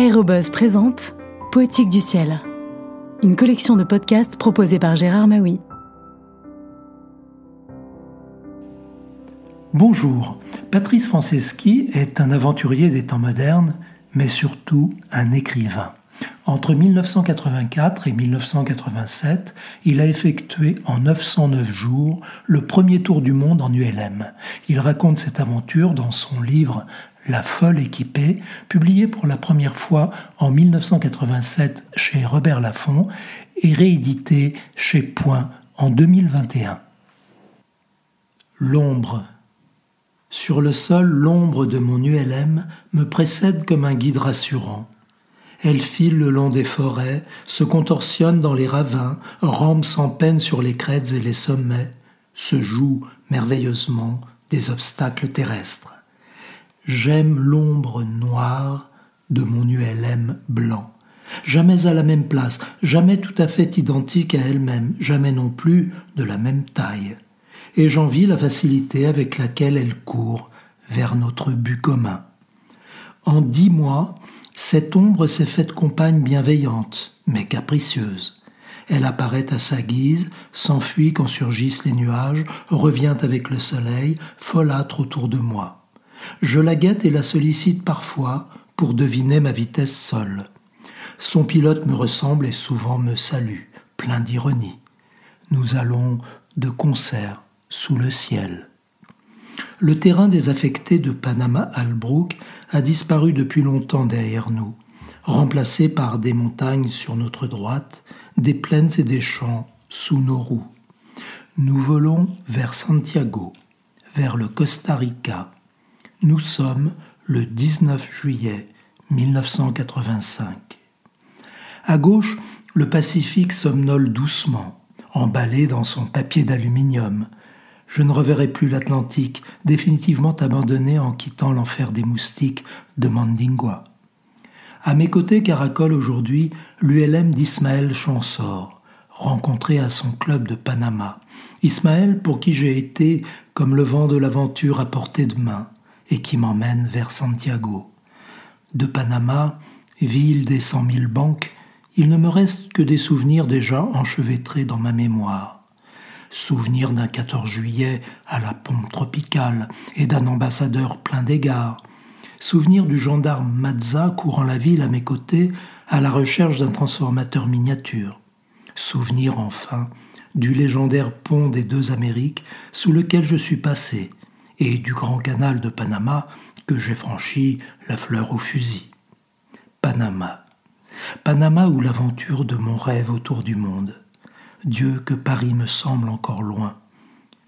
Aérobuzz présente Poétique du ciel, une collection de podcasts proposée par Gérard Maui. Bonjour, Patrice Franceschi est un aventurier des temps modernes, mais surtout un écrivain. Entre 1984 et 1987, il a effectué en 909 jours le premier tour du monde en ULM. Il raconte cette aventure dans son livre la folle équipée, publié pour la première fois en 1987 chez Robert Laffont et réédité chez Point en 2021. L'ombre. Sur le sol, l'ombre de mon ULM me précède comme un guide rassurant. Elle file le long des forêts, se contorsionne dans les ravins, rampe sans peine sur les crêtes et les sommets, se joue merveilleusement des obstacles terrestres. J'aime l'ombre noire de mon ULM blanc. Jamais à la même place, jamais tout à fait identique à elle-même, jamais non plus de la même taille. Et j'envie la facilité avec laquelle elle court vers notre but commun. En dix mois, cette ombre s'est faite compagne bienveillante, mais capricieuse. Elle apparaît à sa guise, s'enfuit quand surgissent les nuages, revient avec le soleil, folâtre autour de moi. Je la guette et la sollicite parfois pour deviner ma vitesse seule. Son pilote me ressemble et souvent me salue, plein d'ironie. Nous allons de concert sous le ciel. Le terrain désaffecté de Panama Albrook a disparu depuis longtemps derrière nous, remplacé par des montagnes sur notre droite, des plaines et des champs sous nos roues. Nous volons vers Santiago, vers le Costa Rica, nous sommes le 19 juillet 1985. À gauche, le Pacifique somnole doucement, emballé dans son papier d'aluminium. Je ne reverrai plus l'Atlantique, définitivement abandonné en quittant l'enfer des moustiques de Mandingua. À mes côtés caracole aujourd'hui l'ULM d'Ismaël Chansor, rencontré à son club de Panama. Ismaël pour qui j'ai été comme le vent de l'aventure à portée de main et qui m'emmène vers Santiago. De Panama, ville des cent mille banques, il ne me reste que des souvenirs déjà enchevêtrés dans ma mémoire. Souvenirs d'un 14 juillet à la pompe tropicale et d'un ambassadeur plein d'égards. Souvenirs du gendarme Mazza courant la ville à mes côtés à la recherche d'un transformateur miniature. Souvenirs enfin du légendaire pont des deux Amériques sous lequel je suis passé et du grand canal de Panama que j'ai franchi la fleur au fusil. Panama. Panama ou l'aventure de mon rêve autour du monde. Dieu que Paris me semble encore loin.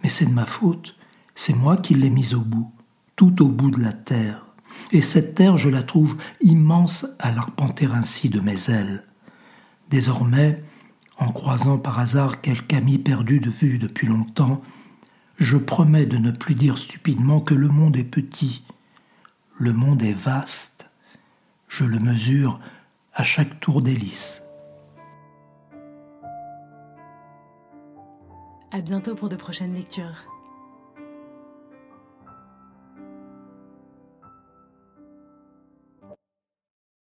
Mais c'est de ma faute, c'est moi qui l'ai mise au bout, tout au bout de la terre. Et cette terre, je la trouve immense à l'arpenter ainsi de mes ailes. Désormais, en croisant par hasard quelque ami perdu de vue depuis longtemps, je promets de ne plus dire stupidement que le monde est petit. Le monde est vaste. Je le mesure à chaque tour d'hélice. À bientôt pour de prochaines lectures.